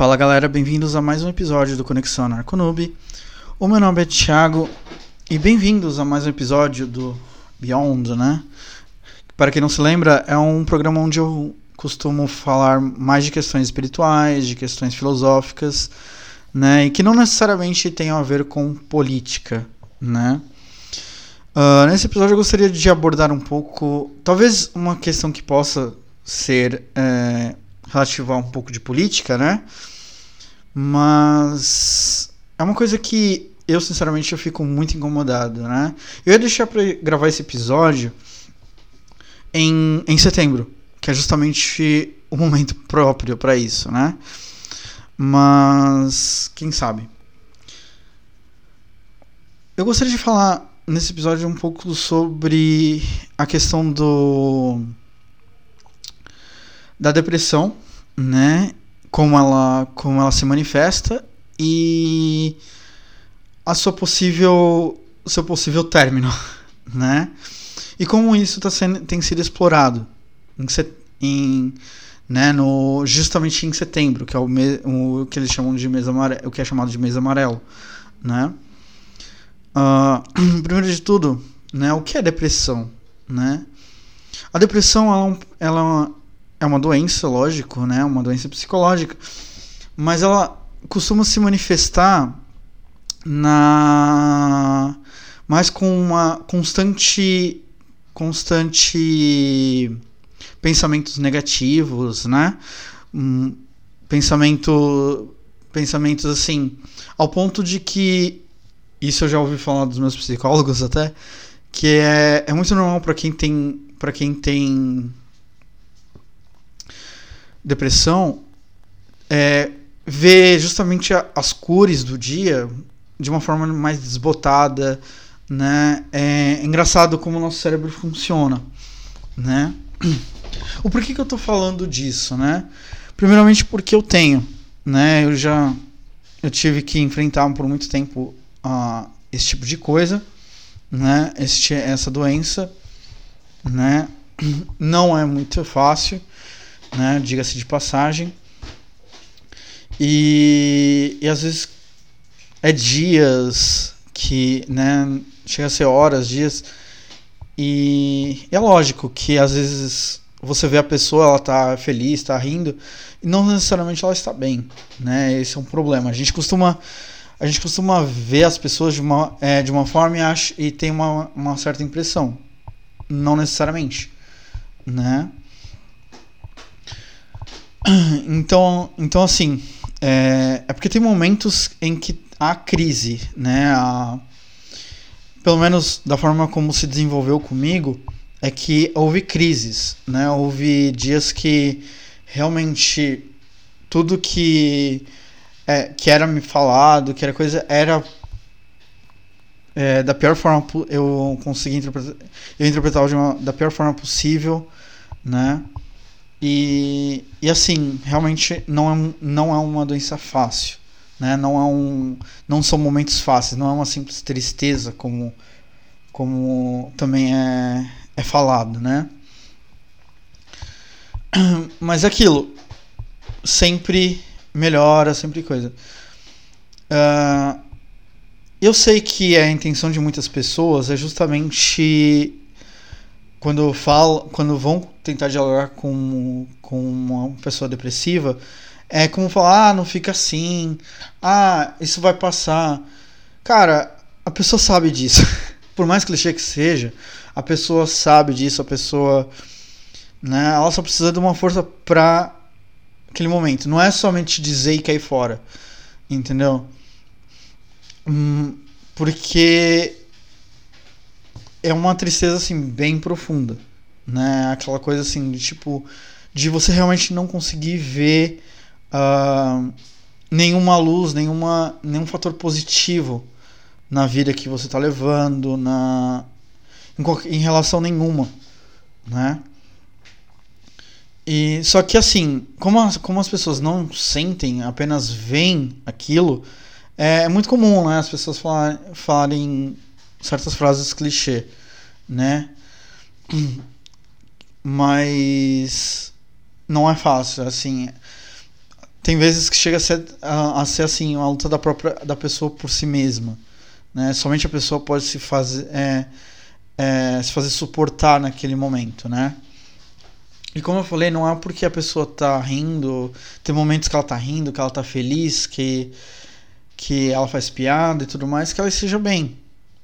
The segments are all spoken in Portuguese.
Fala galera, bem-vindos a mais um episódio do Conexão Narconoob. O meu nome é Thiago e bem-vindos a mais um episódio do Beyond, né? Para quem não se lembra, é um programa onde eu costumo falar mais de questões espirituais, de questões filosóficas, né? E que não necessariamente tenham a ver com política, né? Uh, nesse episódio eu gostaria de abordar um pouco, talvez uma questão que possa ser é, relativa a um pouco de política, né? Mas é uma coisa que eu, sinceramente, eu fico muito incomodado, né? Eu ia deixar para gravar esse episódio em, em setembro, que é justamente o momento próprio para isso, né? Mas quem sabe? Eu gostaria de falar nesse episódio um pouco sobre a questão do da depressão, né? Como ela, como ela se manifesta e a sua possível, o seu possível término, né? E como isso tá sendo, tem sido explorado em, em né, no, justamente em setembro, que é o, me, o que eles chamam de mês amarelo, o que é chamado de mês amarelo, né? Uh, primeiro de tudo, né, o que é depressão, né? A depressão ela, ela é uma doença, lógico, né? Uma doença psicológica. Mas ela costuma se manifestar na mais com uma constante constante pensamentos negativos, né? Um, pensamento pensamentos assim, ao ponto de que isso eu já ouvi falar dos meus psicólogos até, que é, é muito normal para quem tem para quem tem depressão é ver justamente a, as cores do dia de uma forma mais desbotada, né? É engraçado como o nosso cérebro funciona, né? O porquê que eu tô falando disso, né? Primeiramente porque eu tenho, né? Eu já eu tive que enfrentar por muito tempo uh, esse tipo de coisa, né? Este, essa doença, né? Não é muito fácil, né? Diga-se de passagem. E, e às vezes é dias que, né? Chega a ser horas, dias. E é lógico que às vezes você vê a pessoa, ela tá feliz, tá rindo, e não necessariamente ela está bem, né? Esse é um problema. A gente costuma a gente costuma ver as pessoas de uma, é, de uma forma e, acha, e tem uma, uma certa impressão. Não necessariamente, né? Então, então assim, é, é porque tem momentos em que há crise, né? Pelo menos da forma como se desenvolveu comigo, é que houve crises, né? Houve dias que realmente tudo que é, que era me falado, que era coisa, era é, da pior forma eu consegui interpretar, eu interpretava uma, da pior forma possível, né? E, e assim, realmente não é, não é uma doença fácil, né? Não é um, não são momentos fáceis, não é uma simples tristeza como, como também é, é falado, né? Mas aquilo sempre melhora, sempre coisa. Uh, eu sei que a intenção de muitas pessoas é justamente quando falam, quando vão tentar dialogar com, com uma pessoa depressiva, é como falar, ah, não fica assim, ah, isso vai passar. Cara, a pessoa sabe disso. Por mais clichê que seja, a pessoa sabe disso, a pessoa, né, ela só precisa de uma força pra aquele momento. Não é somente dizer e cair fora, entendeu? Hum, porque é uma tristeza assim bem profunda, né? Aquela coisa assim de tipo de você realmente não conseguir ver uh, nenhuma luz, nenhuma nenhum fator positivo na vida que você está levando, na em, em relação nenhuma, né? E só que assim, como as, como as pessoas não sentem, apenas veem aquilo, é, é muito comum, né? As pessoas falarem, falarem certas frases clichê, né? Mas não é fácil, assim. tem vezes que chega a ser, a, a ser assim, uma luta da própria da pessoa por si mesma. Né? Somente a pessoa pode se fazer, é, é, se fazer suportar naquele momento, né? E como eu falei, não é porque a pessoa tá rindo, tem momentos que ela tá rindo, que ela tá feliz, que, que ela faz piada e tudo mais, que ela esteja bem.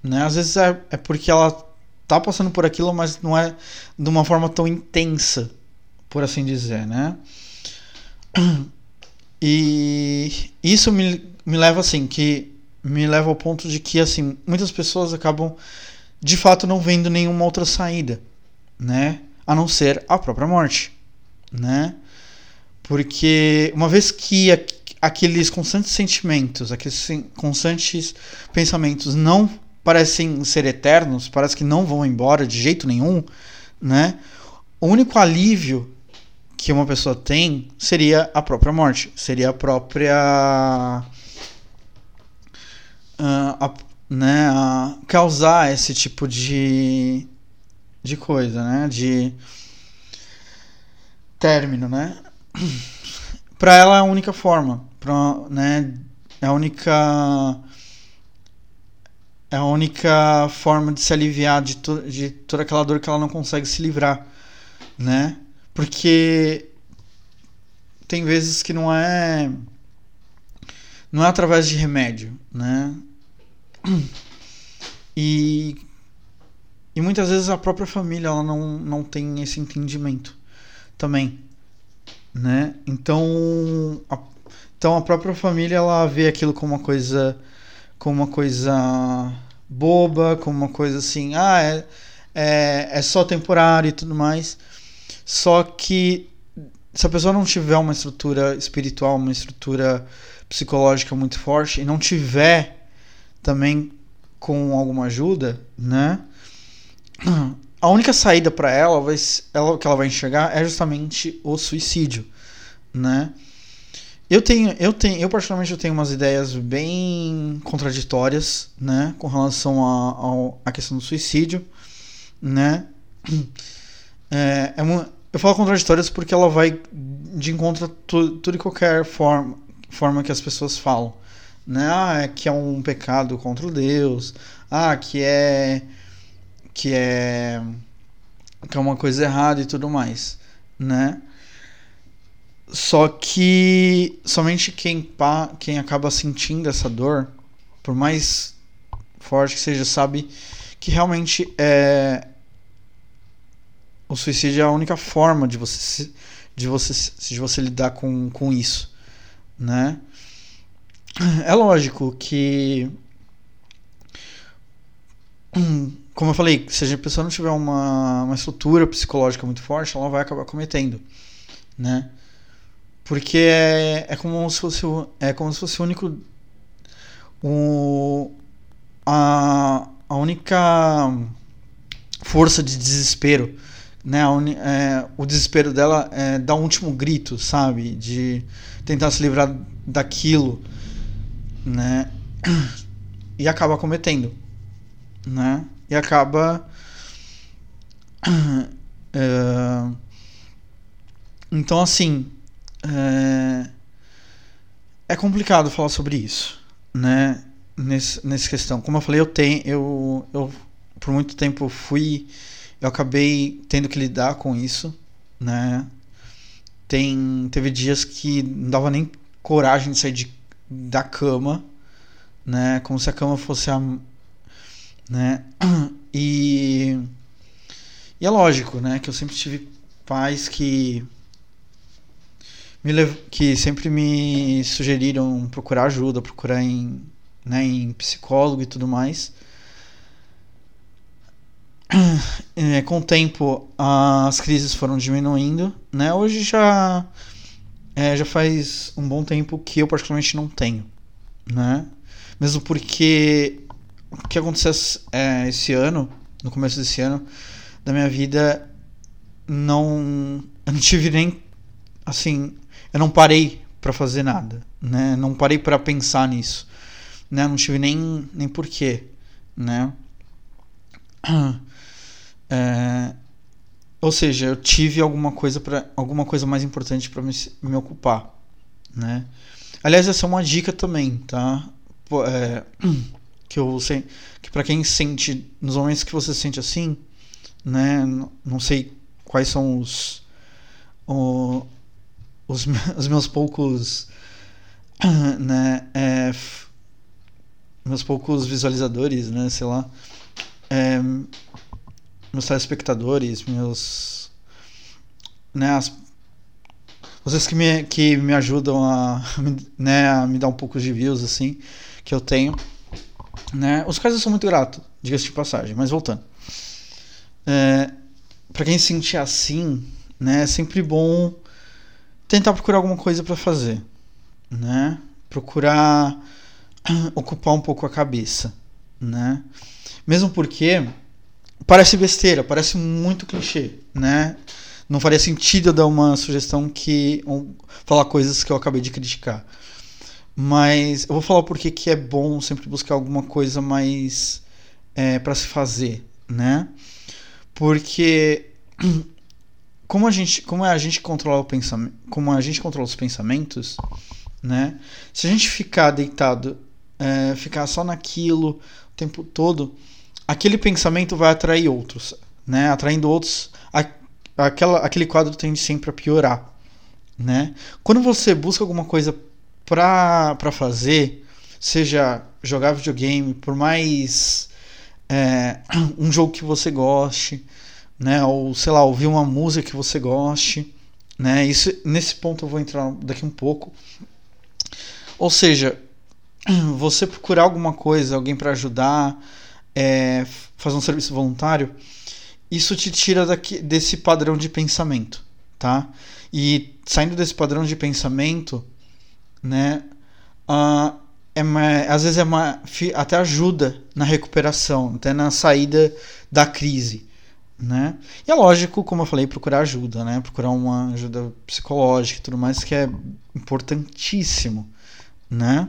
Né? Às vezes é, é porque ela tá passando por aquilo, mas não é de uma forma tão intensa, por assim dizer, né? E isso me, me leva assim, que me leva ao ponto de que assim, muitas pessoas acabam de fato não vendo nenhuma outra saída, né? A não ser a própria morte, né? Porque uma vez que aqueles constantes sentimentos, aqueles constantes pensamentos não parecem ser eternos, parece que não vão embora de jeito nenhum, né? O único alívio que uma pessoa tem seria a própria morte, seria a própria uh, a, né, a causar esse tipo de de coisa, né, de término, né? Para ela é a única forma, pra, né, é a única é a única forma de se aliviar de, to, de toda aquela dor que ela não consegue se livrar, né? Porque tem vezes que não é não é através de remédio, né? E e muitas vezes a própria família ela não, não tem esse entendimento também, né? Então a, então a própria família ela vê aquilo como uma coisa como uma coisa boba, como uma coisa assim, ah, é, é, é só temporário e tudo mais. Só que se a pessoa não tiver uma estrutura espiritual, uma estrutura psicológica muito forte e não tiver também com alguma ajuda, né? A única saída para ela, vai, ela que ela vai enxergar é justamente o suicídio, né? Eu tenho, eu tenho, eu particularmente eu tenho umas ideias bem contraditórias, né, com relação à questão do suicídio, né? É, é uma, eu falo contraditórias porque ela vai de encontro a tu, tudo e qualquer forma, forma que as pessoas falam. Né? Ah, é que é um pecado contra Deus. Ah, que é que é que é uma coisa errada e tudo mais, né? Só que somente quem quem acaba sentindo essa dor, por mais forte que seja, sabe que realmente é o suicídio é a única forma de você de você de você lidar com, com isso, né? É lógico que como eu falei, se a pessoa não tiver uma, uma estrutura psicológica muito forte, ela vai acabar cometendo, né? Porque é, é como se fosse é como se fosse o único o, a, a única força de desespero né, é, o desespero dela é dar um último grito, sabe? De tentar se livrar daquilo, né? E acaba cometendo, né? E acaba. É, então, assim. É, é complicado falar sobre isso, né? Nesse, nessa questão. Como eu falei, eu tenho. Eu, eu por muito tempo fui eu acabei tendo que lidar com isso, né? Tem, teve dias que não dava nem coragem de sair de, da cama, né? Como se a cama fosse a, né? E e é lógico, né, que eu sempre tive pais que lev que sempre me sugeriram procurar ajuda, procurar em, né, em psicólogo e tudo mais. é, com o tempo as crises foram diminuindo, né? Hoje já é, já faz um bom tempo que eu particularmente não tenho, né? Mesmo porque o que aconteceu é, esse ano, no começo desse ano da minha vida, não eu não tive nem assim, eu não parei para fazer nada, né? Não parei para pensar nisso, né? Não tive nem nem porquê, né? É, ou seja, eu tive alguma coisa para alguma coisa mais importante para me, me ocupar, né? Aliás, essa é uma dica também, tá? É, que eu sei que para quem sente nos momentos que você se sente assim, né? Não sei quais são os os, os meus poucos né? É, meus poucos visualizadores, né? Sei lá. É, meus telespectadores, meus. Né, as, vocês que me, que me ajudam a, né, a me dar um pouco de views, assim, que eu tenho. Né? Os caras eu sou muito grato, diga-se de passagem, mas voltando. É, para quem se sentir assim, né, é sempre bom tentar procurar alguma coisa para fazer, né? Procurar ocupar um pouco a cabeça, né? Mesmo porque parece besteira, parece muito clichê, né? Não faria sentido eu dar uma sugestão que falar coisas que eu acabei de criticar. Mas eu vou falar porque que é bom sempre buscar alguma coisa mais é, para se fazer, né? Porque como a gente, como a gente controla o pensamento, como a gente controla os pensamentos, né? Se a gente ficar deitado é, ficar só naquilo o tempo todo, aquele pensamento vai atrair outros, né? Atraindo outros, a, aquela, aquele quadro tende sempre a piorar, né? Quando você busca alguma coisa para fazer, seja jogar videogame, por mais é, um jogo que você goste, né? Ou sei lá, ouvir uma música que você goste, né? Isso, nesse ponto eu vou entrar daqui um pouco. Ou seja, você procurar alguma coisa, alguém para ajudar, é, fazer um serviço voluntário, isso te tira daqui, desse padrão de pensamento, tá? E saindo desse padrão de pensamento, né, uh, é às vezes é uma, até ajuda na recuperação, até na saída da crise, né? E é lógico, como eu falei, procurar ajuda, né? Procurar uma ajuda psicológica e tudo mais, que é importantíssimo, né?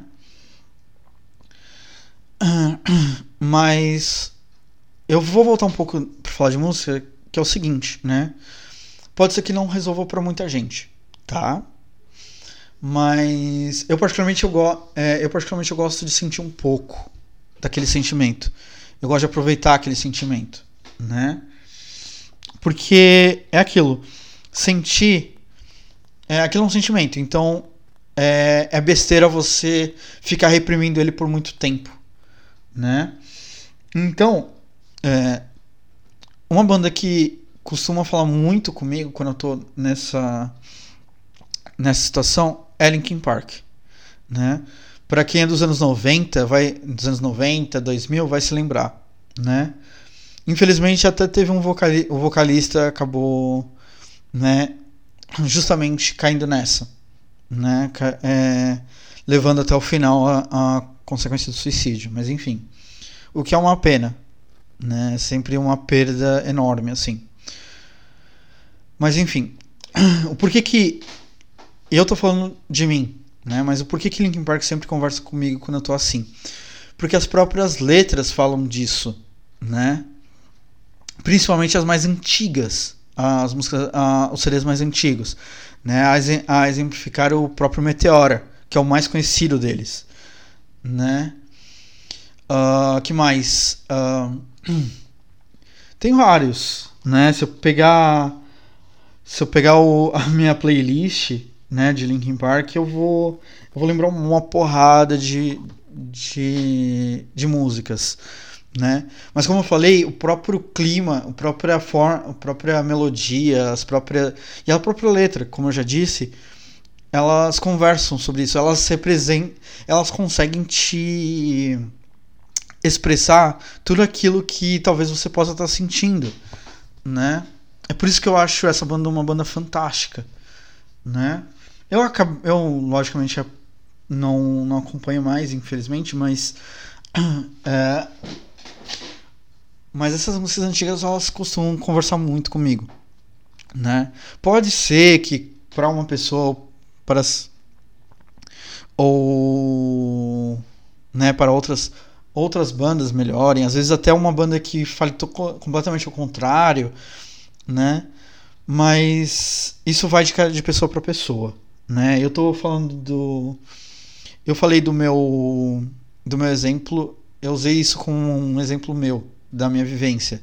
Mas eu vou voltar um pouco para falar de música, que é o seguinte, né? Pode ser que não resolva para muita gente, tá? Mas eu particularmente eu, é, eu particularmente eu gosto de sentir um pouco daquele sentimento. Eu gosto de aproveitar aquele sentimento, né? Porque é aquilo. Sentir é aquilo é um sentimento. Então é, é besteira você ficar reprimindo ele por muito tempo né? Então, é, uma banda que costuma falar muito comigo quando eu tô nessa nessa situação é Linkin Park, né? Para quem é dos anos 90, vai dos anos 90, 2000, vai se lembrar, né? Infelizmente até teve um vocali o vocalista acabou, né, justamente caindo nessa, né? É, levando até o final a, a consequência do suicídio, mas enfim. O que é uma pena, né? É sempre uma perda enorme, assim. Mas enfim, o porquê que eu tô falando de mim, né? Mas o porquê que Linkin Park sempre conversa comigo quando eu tô assim? Porque as próprias letras falam disso, né? Principalmente as mais antigas, as músicas, os CDs mais antigos, né? A, a exemplificar o próprio Meteora, que é o mais conhecido deles né? Uh, que mais? Uh, tem vários, né? Se eu pegar se eu pegar o, a minha playlist, né, de Linkin Park, eu vou eu vou lembrar uma porrada de de, de músicas, né? Mas como eu falei, o próprio clima, a própria forma, a própria melodia, as próprias e a própria letra, como eu já disse, elas conversam sobre isso, elas representam, elas conseguem te expressar tudo aquilo que talvez você possa estar sentindo, né? É por isso que eu acho essa banda uma banda fantástica, né? Eu acabo, eu logicamente não, não acompanho mais, infelizmente, mas é, mas essas músicas antigas elas costumam conversar muito comigo, né? Pode ser que para uma pessoa para ou né, para outras outras bandas melhorem, às vezes até uma banda que fale completamente ao contrário, né? Mas isso vai de, de pessoa para pessoa, né? Eu tô falando do eu falei do meu do meu exemplo, eu usei isso como um exemplo meu da minha vivência,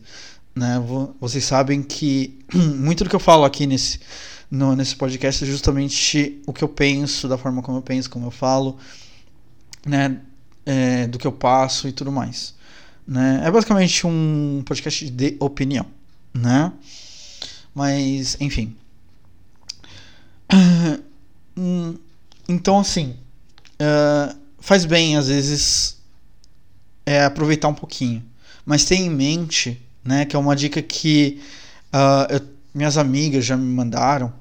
né? Vocês sabem que muito do que eu falo aqui nesse no, nesse podcast é justamente o que eu penso, da forma como eu penso, como eu falo, né? É, do que eu passo e tudo mais. Né? É basicamente um podcast de opinião, né? Mas, enfim. Então, assim, uh, faz bem, às vezes, é, aproveitar um pouquinho. Mas tenha em mente, né, que é uma dica que uh, eu, minhas amigas já me mandaram,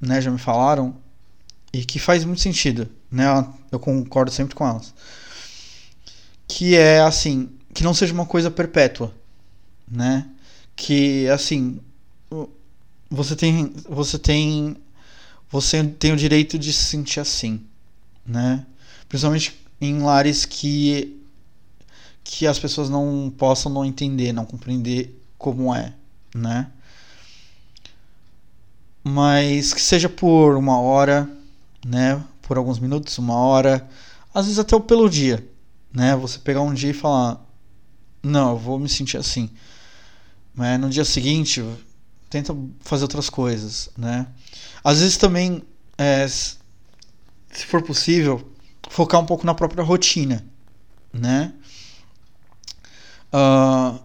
né, já me falaram, e que faz muito sentido, né? Eu concordo sempre com elas. Que é assim, que não seja uma coisa perpétua, né? Que assim, você tem você tem você tem o direito de se sentir assim, né? Principalmente em lares que que as pessoas não possam não entender, não compreender como é, né? Mas que seja por uma hora, né? Por alguns minutos, uma hora, às vezes até pelo dia, né? Você pegar um dia e falar, não, eu vou me sentir assim. Mas no dia seguinte, tenta fazer outras coisas, né? Às vezes também, é, se for possível, focar um pouco na própria rotina, né? Uh,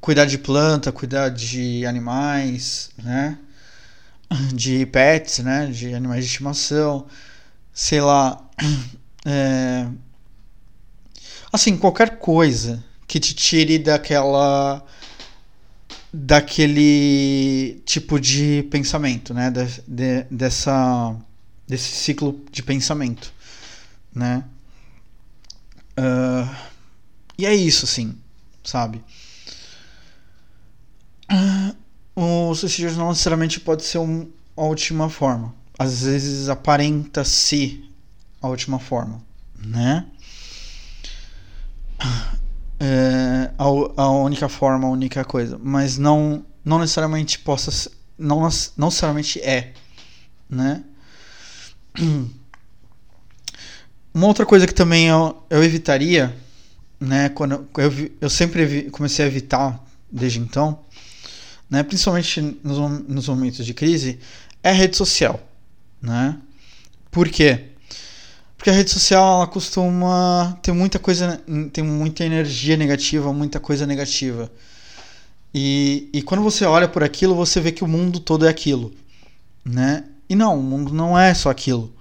cuidar de planta, cuidar de animais, né? De pets, né? De animais de estimação, sei lá, é... assim qualquer coisa que te tire daquela daquele tipo de pensamento, né? De, de, dessa desse ciclo de pensamento, né? Uh, e é isso, assim, sabe? Uh, o suicídio não necessariamente pode ser um, a última forma. Às vezes aparenta-se a última forma, né? é, a, a única forma, a única coisa, mas não não necessariamente possa não não necessariamente é, né? Uma outra coisa que também eu, eu evitaria, né, quando eu, eu, eu sempre comecei a evitar desde então, né, principalmente nos, nos momentos de crise, é rede social, né? Por quê? Porque a rede social ela costuma ter muita coisa, tem muita energia negativa, muita coisa negativa. E, e quando você olha por aquilo, você vê que o mundo todo é aquilo, né? E não, o mundo não é só aquilo,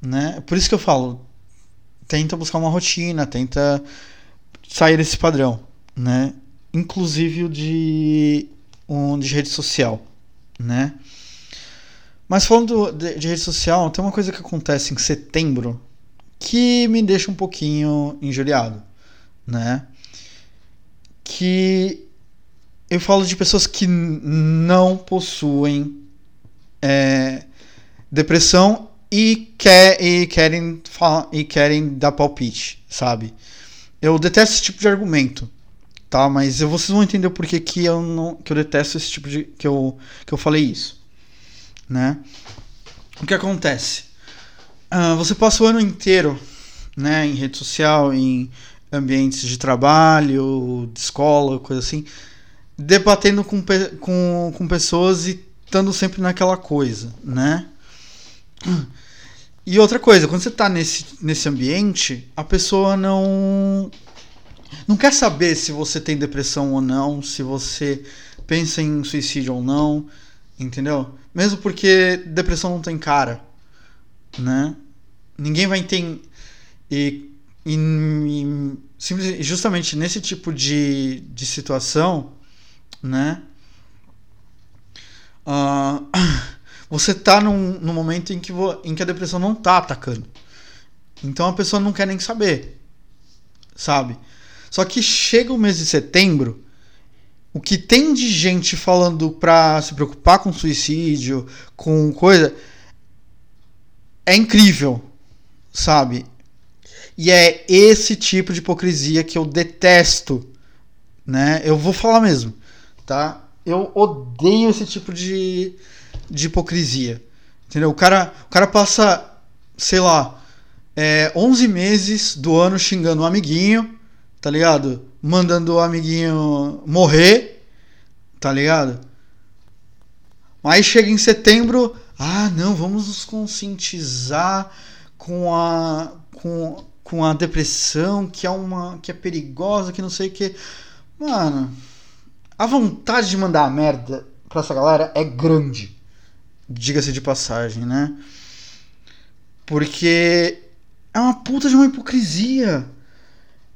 né? Por isso que eu falo, tenta buscar uma rotina, tenta sair desse padrão, né? Inclusive o de, um, de rede social, né? Mas falando de, de, rede social, tem uma coisa que acontece em setembro que me deixa um pouquinho injuriado, né? Que eu falo de pessoas que não possuem é, depressão e, quer, e, querem e querem dar palpite, sabe? Eu detesto esse tipo de argumento, tá? Mas vocês vão entender por que, que eu não que eu detesto esse tipo de que eu que eu falei isso né? O que acontece? Uh, você passa o ano inteiro, né, em rede social, em ambientes de trabalho, de escola, coisa assim, debatendo com, com, com pessoas e estando sempre naquela coisa, né? E outra coisa, quando você está nesse, nesse ambiente, a pessoa não não quer saber se você tem depressão ou não, se você pensa em suicídio ou não, entendeu? Mesmo porque depressão não tem cara, né? Ninguém vai entender. E, e, e justamente nesse tipo de, de situação, né? Uh, você tá num, num momento em que, vo, em que a depressão não tá atacando. Então a pessoa não quer nem saber, sabe? Só que chega o mês de setembro o que tem de gente falando pra se preocupar com suicídio, com coisa, é incrível, sabe? E é esse tipo de hipocrisia que eu detesto, né? Eu vou falar mesmo, tá? Eu odeio esse tipo de, de hipocrisia, Entendeu? O cara, o cara passa, sei lá, é, 11 meses do ano xingando um amiguinho, tá ligado? Mandando o amiguinho morrer, tá ligado? Aí chega em setembro, ah, não, vamos nos conscientizar com a com, com a depressão, que é uma que é perigosa, que não sei o que. Mano, a vontade de mandar merda pra essa galera é grande. Diga-se de passagem, né? Porque é uma puta de uma hipocrisia.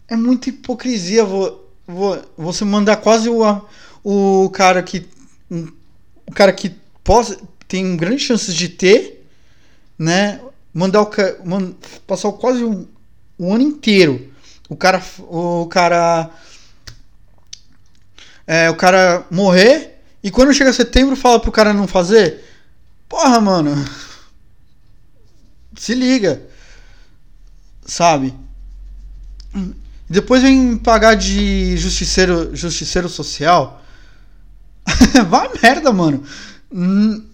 É muita hipocrisia vou, vou, você mandar quase o, o cara que. O cara que possa, tem grandes chances de ter, né? Mandar o passar quase um, um ano inteiro. O cara. O cara. É, o cara morrer e quando chega setembro fala pro cara não fazer. Porra, mano. Se liga sabe? Depois vem pagar de justiceiro, justiceiro social. vá merda, mano. Hum,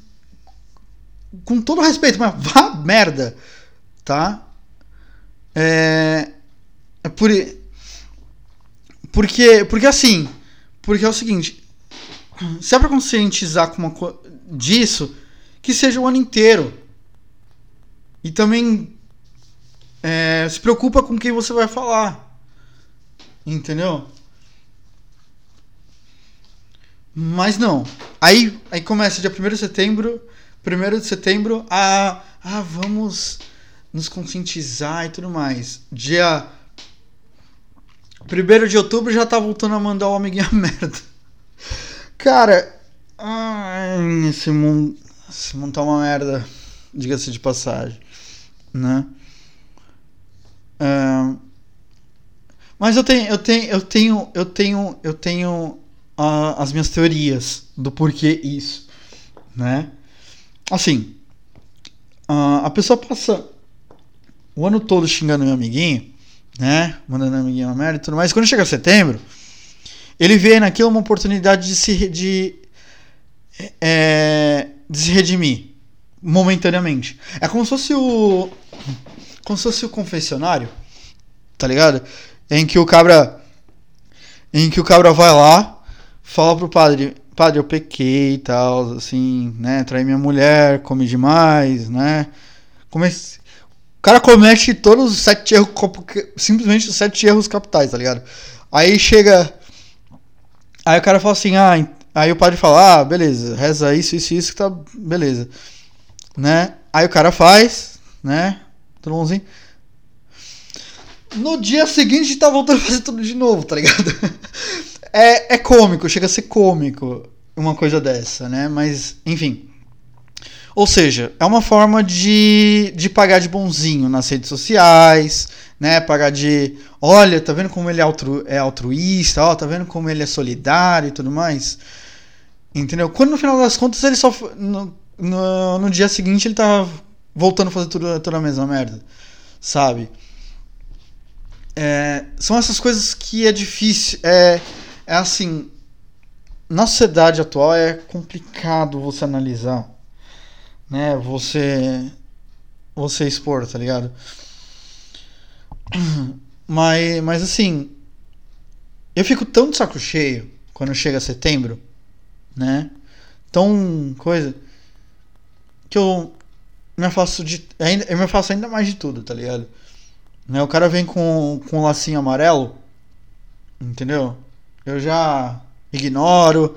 com todo respeito, mas vá merda, tá? É, é por porque porque assim, porque é o seguinte, se é para conscientizar com uma disso, que seja o ano inteiro. E também é, se preocupa com quem você vai falar. Entendeu? Mas não. Aí, aí começa dia 1 de setembro. 1 de setembro a. Ah, vamos nos conscientizar e tudo mais. Dia 1 de outubro já tá voltando a mandar o amiguinho a merda. Cara. Ai, esse mundo. Esse mundo tá uma merda. Diga-se de passagem. Né? mas eu tenho, eu tenho, eu tenho, eu tenho, eu tenho uh, as minhas teorias do porquê isso, né? Assim, uh, a pessoa passa o ano todo xingando meu amiguinho, né? Mandando amiguinho uma merda e tudo mais. Quando chega setembro, ele vê naquilo uma oportunidade de se de, é, de se redimir momentaneamente. É como se fosse o como se fosse o confessionário, tá ligado? Em que o cabra. Em que o cabra vai lá, fala pro padre, padre, eu pequei e tal, assim, né? Traí minha mulher, comi demais, né? Comece... O cara comete todos os sete erros, simplesmente os sete erros capitais, tá ligado? Aí chega. Aí o cara fala assim, ah, aí o padre fala, ah, beleza, reza isso, isso, isso, que tá beleza. Né? Aí o cara faz, né? Tudo bonzinho. No dia seguinte tá voltando a fazer tudo de novo, tá ligado? É, é cômico, chega a ser cômico uma coisa dessa, né? Mas, enfim. Ou seja, é uma forma de, de pagar de bonzinho nas redes sociais, né? Pagar de. Olha, tá vendo como ele é, altru, é altruísta, ó, tá vendo como ele é solidário e tudo mais. Entendeu? Quando no final das contas ele só. No, no, no dia seguinte ele tá voltando a fazer tudo, toda a mesma merda, sabe? É, são essas coisas que é difícil. É, é assim. Na sociedade atual é complicado você analisar, né? Você. Você expor, tá ligado? Mas, mas assim. Eu fico tão de saco cheio quando chega setembro, né? Tão coisa. Que eu me afasto de. Ainda, eu me afasto ainda mais de tudo, tá ligado? Né, o cara vem com, com um lacinho amarelo, entendeu? Eu já ignoro,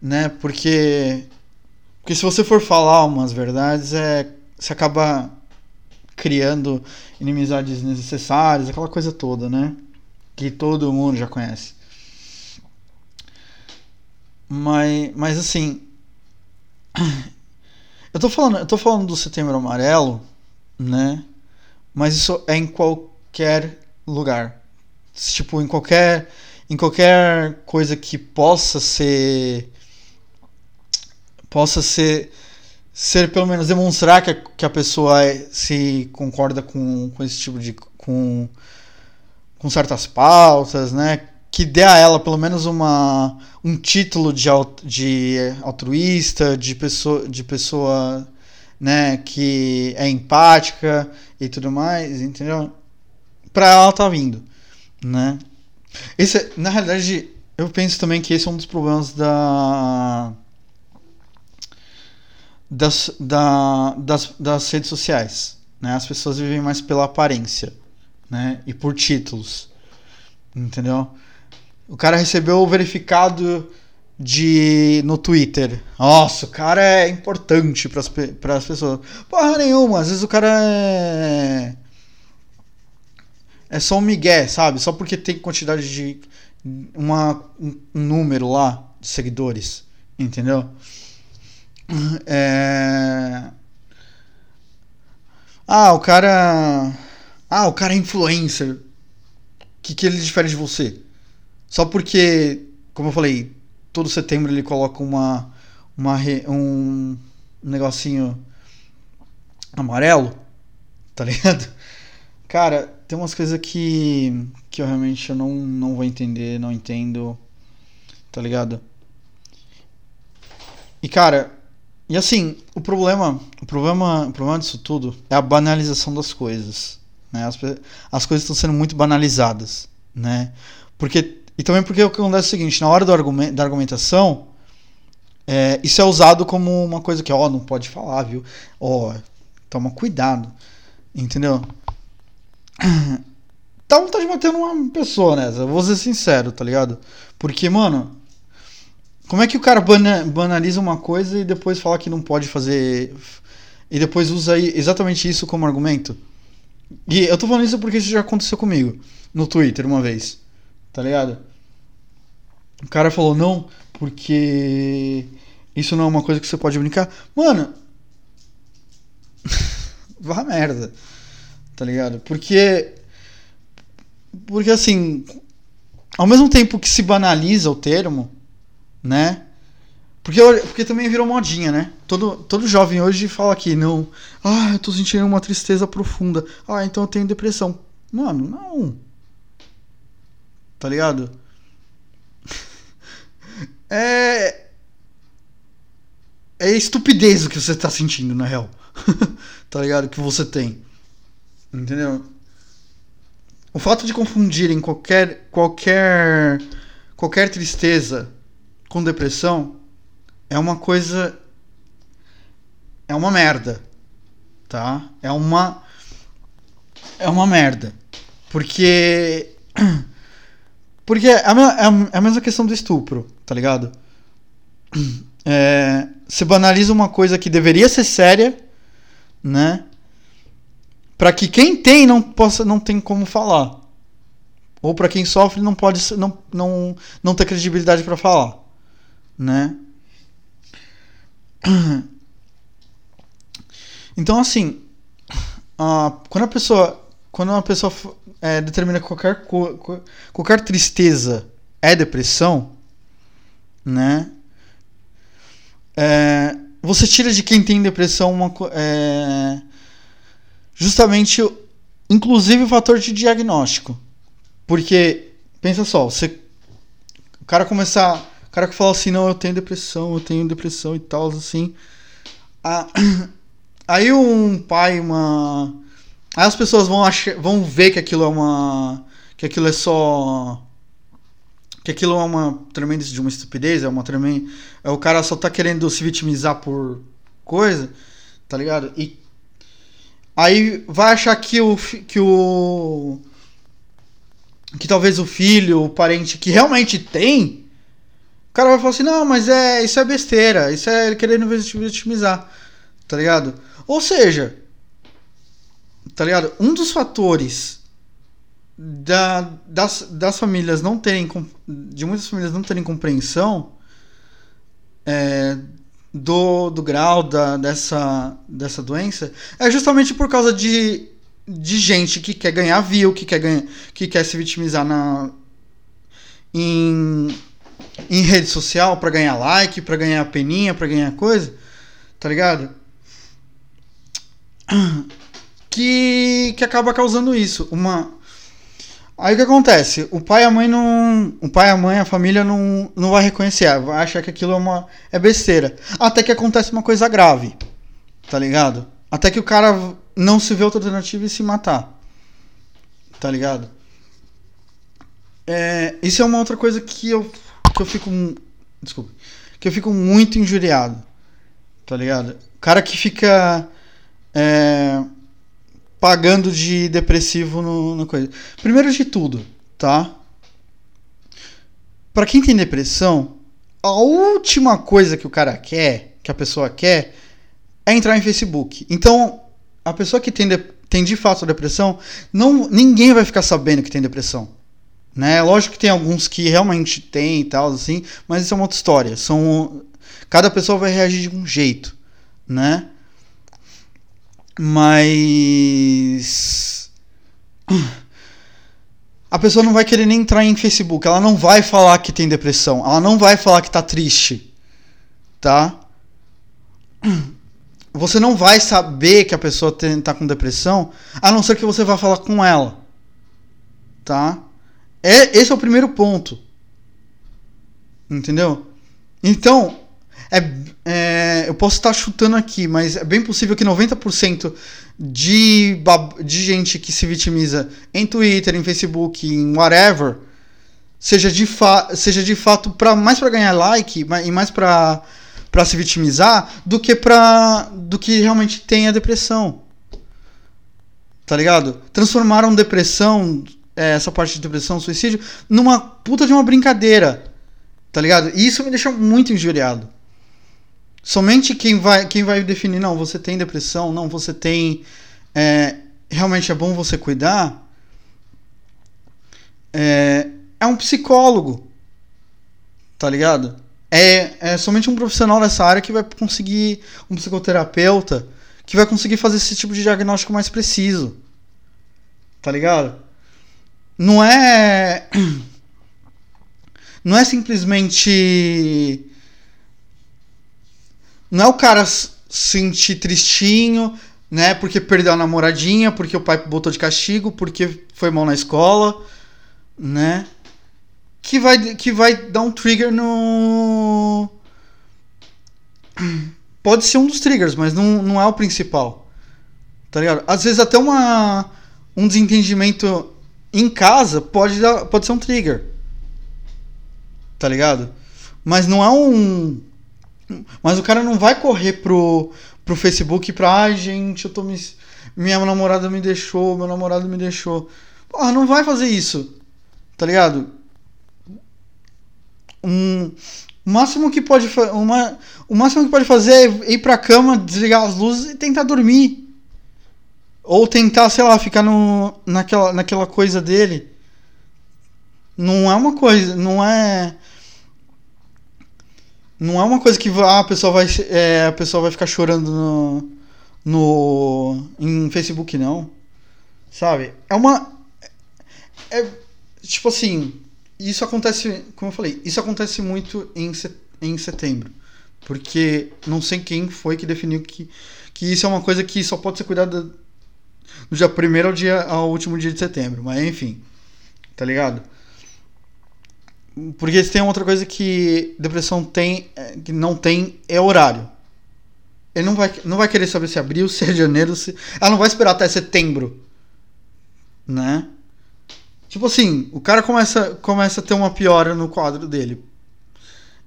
né? Porque. Porque se você for falar umas verdades, é, você acaba criando inimizades desnecessárias, aquela coisa toda, né? Que todo mundo já conhece. Mas, mas assim, eu tô falando, eu tô falando do Setembro Amarelo, né? Mas isso é em qualquer lugar. Tipo, em qualquer em qualquer coisa que possa ser possa ser ser pelo menos demonstrar que a, que a pessoa é, se concorda com, com esse tipo de com, com certas pautas, né? Que dê a ela pelo menos uma um título de, de altruísta, de pessoa, de pessoa né, que é empática e tudo mais, entendeu? Pra ela tá vindo, né? Esse, na realidade, eu penso também que esse é um dos problemas da das, da, das, das redes sociais, né? As pessoas vivem mais pela aparência, né? E por títulos, entendeu? O cara recebeu o verificado de no Twitter. Nossa, o cara é importante para as pessoas. Porra nenhuma, às vezes o cara é é só um migué, sabe? Só porque tem quantidade de uma um, número lá de seguidores, entendeu? É... Ah, o cara Ah, o cara é influencer. O que que ele difere de você? Só porque, como eu falei, todo setembro ele coloca uma, uma um negocinho amarelo, tá ligado? Cara, tem umas coisas que, que eu realmente não, não vou entender, não entendo, tá ligado? E cara, e assim, o problema, o problema, o problema disso tudo é a banalização das coisas, né? As, as coisas estão sendo muito banalizadas, né? Porque e também porque o que acontece é o seguinte, na hora do da argumentação, é, isso é usado como uma coisa que, ó, não pode falar, viu? Ó, toma cuidado, entendeu? Dá vontade de bater numa pessoa nessa, vou ser sincero, tá ligado? Porque, mano, como é que o cara banaliza uma coisa e depois fala que não pode fazer. E depois usa exatamente isso como argumento? E eu tô falando isso porque isso já aconteceu comigo no Twitter uma vez, tá ligado? O cara falou, não, porque isso não é uma coisa que você pode brincar. Mano, vá merda. Tá ligado? Porque. Porque assim. Ao mesmo tempo que se banaliza o termo, né? Porque, porque também virou modinha, né? Todo, todo jovem hoje fala aqui, não. Ah, eu tô sentindo uma tristeza profunda. Ah, então eu tenho depressão. Mano, não. Tá ligado? É. É estupidez o que você tá sentindo, na real. tá ligado? Que você tem. Entendeu? O fato de confundirem qualquer. qualquer. qualquer tristeza com depressão é uma coisa. É uma merda. Tá? É uma. É uma merda. Porque. Porque é a, é a mesma questão do estupro, tá ligado? É, se banaliza uma coisa que deveria ser séria, né? Para que quem tem não possa, não tem como falar, ou para quem sofre não pode, não, não, não ter credibilidade para falar, né? Então assim, uh, quando a pessoa, quando uma pessoa é, determina que qualquer, qualquer tristeza é depressão, né? É, você tira de quem tem depressão uma, é, justamente, inclusive o fator de diagnóstico. Porque, pensa só, você, o cara começar, o cara que fala assim, não, eu tenho depressão, eu tenho depressão e tal, assim. A, aí um pai, uma Aí as pessoas vão achar, vão ver que aquilo é uma que aquilo é só que aquilo é uma tremenda de uma estupidez, é uma tremenda é o cara só tá querendo se vitimizar por coisa, tá ligado? E aí vai achar que o que o que talvez o filho, o parente que realmente tem, o cara vai falar assim: "Não, mas é, isso é besteira, isso é ele querendo vitimizar". Tá ligado? Ou seja, tá ligado? Um dos fatores da, das, das famílias não terem de muitas famílias não terem compreensão é, do, do grau da, dessa, dessa doença é justamente por causa de, de gente que quer ganhar view, que quer, ganhar, que quer se vitimizar na, em, em rede social para ganhar like, para ganhar peninha, para ganhar coisa, tá ligado? que, que acaba causando isso. Uma. Aí o que acontece? O pai e a mãe não. O pai, a mãe, a família não, não vai reconhecer, vai achar que aquilo é uma. é besteira. Até que acontece uma coisa grave. Tá ligado? Até que o cara não se vê outra alternativa e se matar. Tá ligado? É, isso é uma outra coisa que eu, que eu fico. Desculpa. Que eu fico muito injuriado. Tá ligado? O cara que fica. É, pagando de depressivo no, no coisa. Primeiro de tudo, tá? Para quem tem depressão, a última coisa que o cara quer, que a pessoa quer, é entrar em Facebook. Então, a pessoa que tem, de, tem de fato depressão, não, ninguém vai ficar sabendo que tem depressão. Né? Lógico que tem alguns que realmente tem e tal, assim, mas isso é uma outra história. São, cada pessoa vai reagir de um jeito, né? Mas. A pessoa não vai querer nem entrar em Facebook. Ela não vai falar que tem depressão. Ela não vai falar que tá triste. Tá? Você não vai saber que a pessoa tá com depressão, a não ser que você vá falar com ela. Tá? É, esse é o primeiro ponto. Entendeu? Então, é, é, eu posso estar chutando aqui, mas é bem possível que 90% de, de gente que se vitimiza em Twitter, em Facebook, em whatever, seja de, fa seja de fato pra, mais para ganhar like e mais para para se vitimizar do que para do que realmente tem a depressão. Tá ligado? Transformaram depressão, é, essa parte de depressão, suicídio, numa puta de uma brincadeira. Tá ligado? E isso me deixa muito injuriado. Somente quem vai, quem vai definir, não, você tem depressão, não, você tem. É, realmente é bom você cuidar. É, é um psicólogo. Tá ligado? É, é somente um profissional dessa área que vai conseguir. Um psicoterapeuta que vai conseguir fazer esse tipo de diagnóstico mais preciso. Tá ligado? Não é. Não é simplesmente não é o cara sentir tristinho, né? Porque perdeu a namoradinha, porque o pai botou de castigo, porque foi mal na escola, né? Que vai, que vai dar um trigger no. Pode ser um dos triggers, mas não, não é o principal. Tá ligado? Às vezes até uma, um desentendimento em casa pode, dar, pode ser um trigger. Tá ligado? Mas não é um mas o cara não vai correr pro, pro Facebook pra, ah, gente, eu tô me. Minha namorada me deixou, meu namorado me deixou. Porra, não vai fazer isso. Tá ligado? Um, o máximo que pode uma, o máximo que pode fazer é ir pra cama, desligar as luzes e tentar dormir. Ou tentar, sei lá, ficar no, naquela, naquela coisa dele. Não é uma coisa, não é não é uma coisa que ah, a pessoa vai é, a pessoa vai ficar chorando no, no em Facebook não. Sabe? É uma é tipo assim isso acontece como eu falei isso acontece muito em, em setembro. Porque não sei quem foi que definiu que, que isso é uma coisa que só pode ser cuidada do dia primeiro ao dia ao último dia de setembro. Mas enfim. Tá ligado porque tem outra coisa que depressão tem, é, que não tem, é horário. Ele não vai, não vai querer saber se é abril, se é janeiro, se. Ela não vai esperar até setembro. Né? Tipo assim, o cara começa, começa a ter uma piora no quadro dele.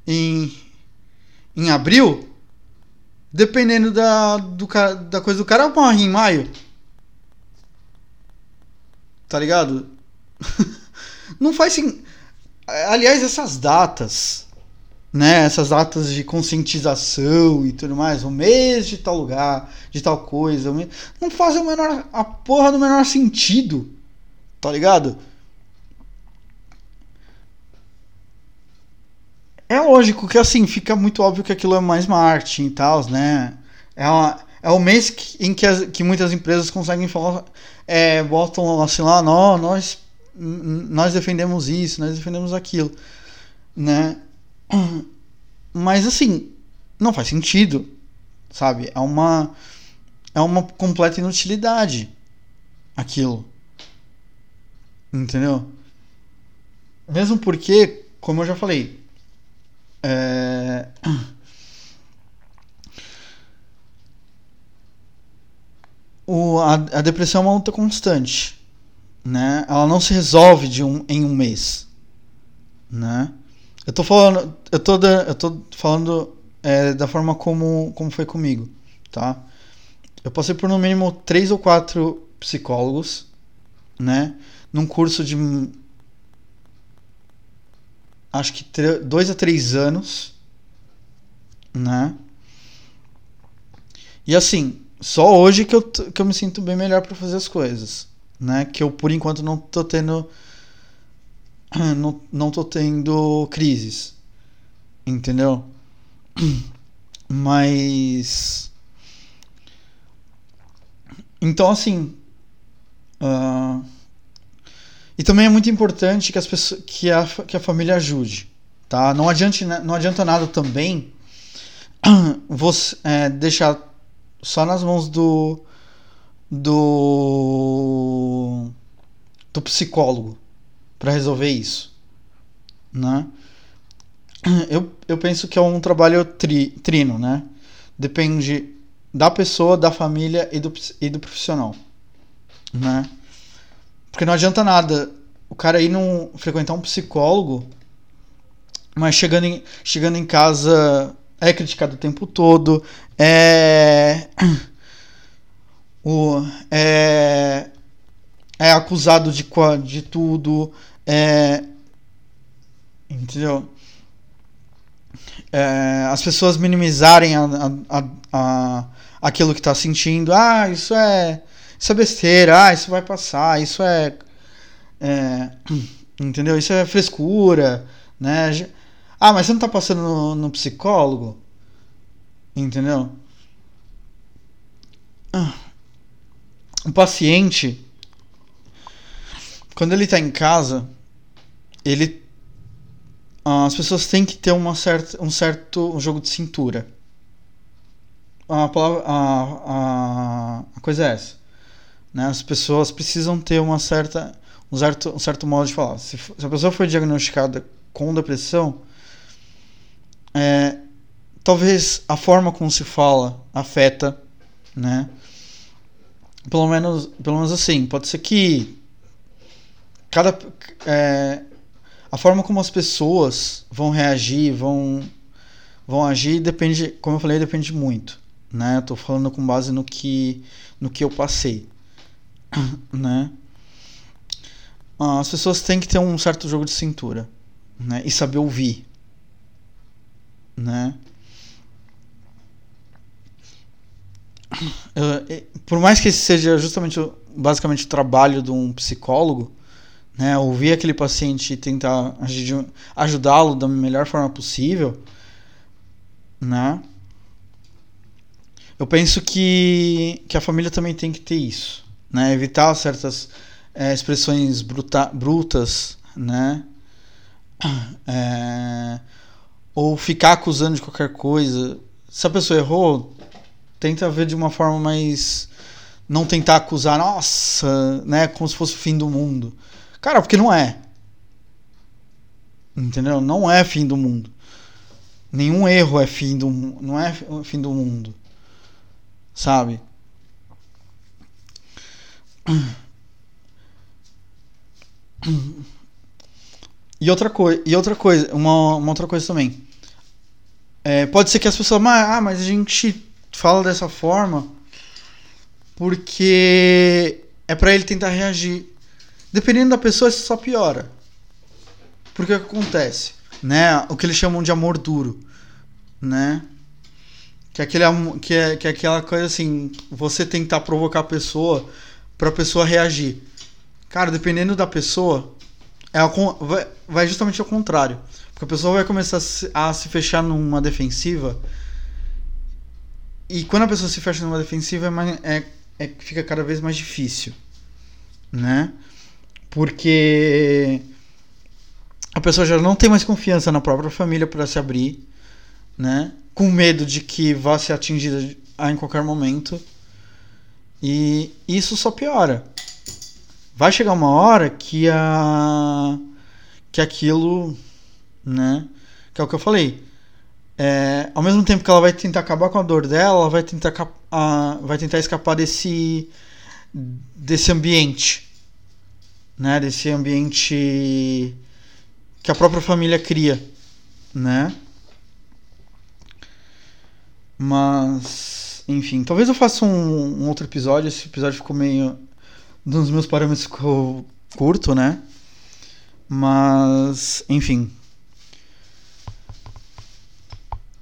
Em, em abril, dependendo da, do, da coisa do cara, morre em maio. Tá ligado? não faz sentido. Aliás, essas datas, né? Essas datas de conscientização e tudo mais, o mês de tal lugar, de tal coisa, não fazem o menor, a porra do menor sentido, tá ligado? É lógico que assim, fica muito óbvio que aquilo é mais marketing e tal, né? É, uma, é o mês que, em que, as, que muitas empresas conseguem falar, é, botam assim lá, nós nós defendemos isso, nós defendemos aquilo, né? Mas assim, não faz sentido, sabe? É uma é uma completa inutilidade aquilo. Entendeu? Mesmo porque, como eu já falei, é... o, a, a depressão é uma luta constante, né? Ela não se resolve de um, em um mês, né? Eu tô falando, eu tô, da, eu tô falando é, da forma como, como foi comigo, tá? Eu passei por no mínimo três ou quatro psicólogos, né? Num curso de acho que dois a três anos, né? E assim, só hoje que eu, que eu me sinto bem melhor para fazer as coisas, né? Que eu por enquanto não tô tendo não, não tô tendo crises, entendeu? Mas então assim, uh... e também é muito importante que as pessoas, que a, que a família ajude, tá? Não adianta, não adianta nada também você é, deixar só nas mãos do do do psicólogo para resolver isso, né? Eu, eu penso que é um trabalho tri, trino, né? Depende da pessoa, da família e do, e do profissional, né? Porque não adianta nada o cara ir num, frequentar um psicólogo, mas chegando em, chegando em casa é criticado o tempo todo, é, o, é, é acusado de, de tudo, é, entendeu? É, as pessoas minimizarem a, a, a, aquilo que está sentindo. Ah, isso é, isso é besteira, ah, isso vai passar, isso é, é entendeu? Isso é frescura, né? Ah, mas você não está passando no, no psicólogo? Entendeu? Ah. O paciente, quando ele está em casa, ele as pessoas têm que ter uma certa, um certo jogo de cintura. A, palavra, a, a, a coisa é essa. Né? As pessoas precisam ter uma certa, um, certo, um certo modo de falar. Se, se a pessoa for diagnosticada com depressão, é, talvez a forma como se fala afeta, né? Pelo menos, pelo menos assim, pode ser que cada é, a forma como as pessoas vão reagir, vão vão agir depende, como eu falei, depende muito, né? Eu tô falando com base no que no que eu passei, né? As pessoas têm que ter um certo jogo de cintura, né? E saber ouvir, né? Por mais que esse seja justamente basicamente o trabalho de um psicólogo, né, ouvir aquele paciente e tentar ajudá-lo da melhor forma possível, né? Eu penso que, que a família também tem que ter isso, né? Evitar certas é, expressões bruta, brutas, né? É, ou ficar acusando de qualquer coisa. Se a pessoa errou, tenta ver de uma forma mais não tentar acusar, nossa, né, como se fosse o fim do mundo. Cara, porque não é. Entendeu? Não é fim do mundo. Nenhum erro é fim do não é fim do mundo. Sabe? E outra coisa, e outra coisa, uma, uma outra coisa também. É, pode ser que as pessoas, ah, mas a gente fala dessa forma porque é para ele tentar reagir. Dependendo da pessoa, isso só piora. Porque o que acontece? Né? O que eles chamam de amor duro. Né? Que é, aquele, que, é, que é aquela coisa assim, você tentar provocar a pessoa pra pessoa reagir. Cara, dependendo da pessoa, é vai, vai justamente ao contrário. Porque a pessoa vai começar a se, a se fechar numa defensiva. E quando a pessoa se fecha numa defensiva, é, mais, é, é fica cada vez mais difícil. Né? porque a pessoa já não tem mais confiança na própria família para se abrir, né? Com medo de que vá ser atingida em qualquer momento. E isso só piora. Vai chegar uma hora que a que aquilo, né? Que é o que eu falei. É, ao mesmo tempo que ela vai tentar acabar com a dor dela, ela vai tentar, a, vai tentar escapar desse, desse ambiente, né? Desse ambiente que a própria família cria, né? Mas, enfim, talvez eu faça um, um outro episódio. Esse episódio ficou meio. Dos meus parâmetros ficou curto, né? Mas, enfim.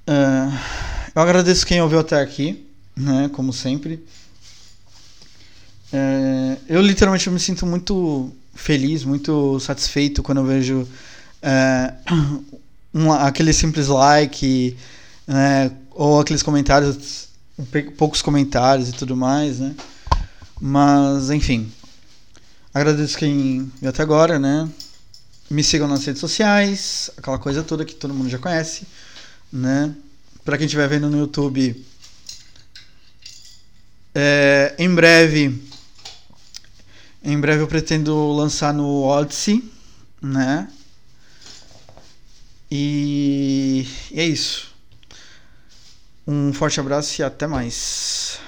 Uh, eu agradeço quem ouviu até aqui, né? Como sempre. Uh, eu literalmente me sinto muito feliz, muito satisfeito quando eu vejo uh, um, aquele simples like, né? Ou aqueles comentários, poucos comentários e tudo mais, né? Mas, enfim. Agradeço quem viu até agora, né? Me sigam nas redes sociais, aquela coisa toda que todo mundo já conhece né? Para quem estiver vendo no YouTube, é, em breve, em breve eu pretendo lançar no Odyssey, né? E, e é isso. Um forte abraço e até mais.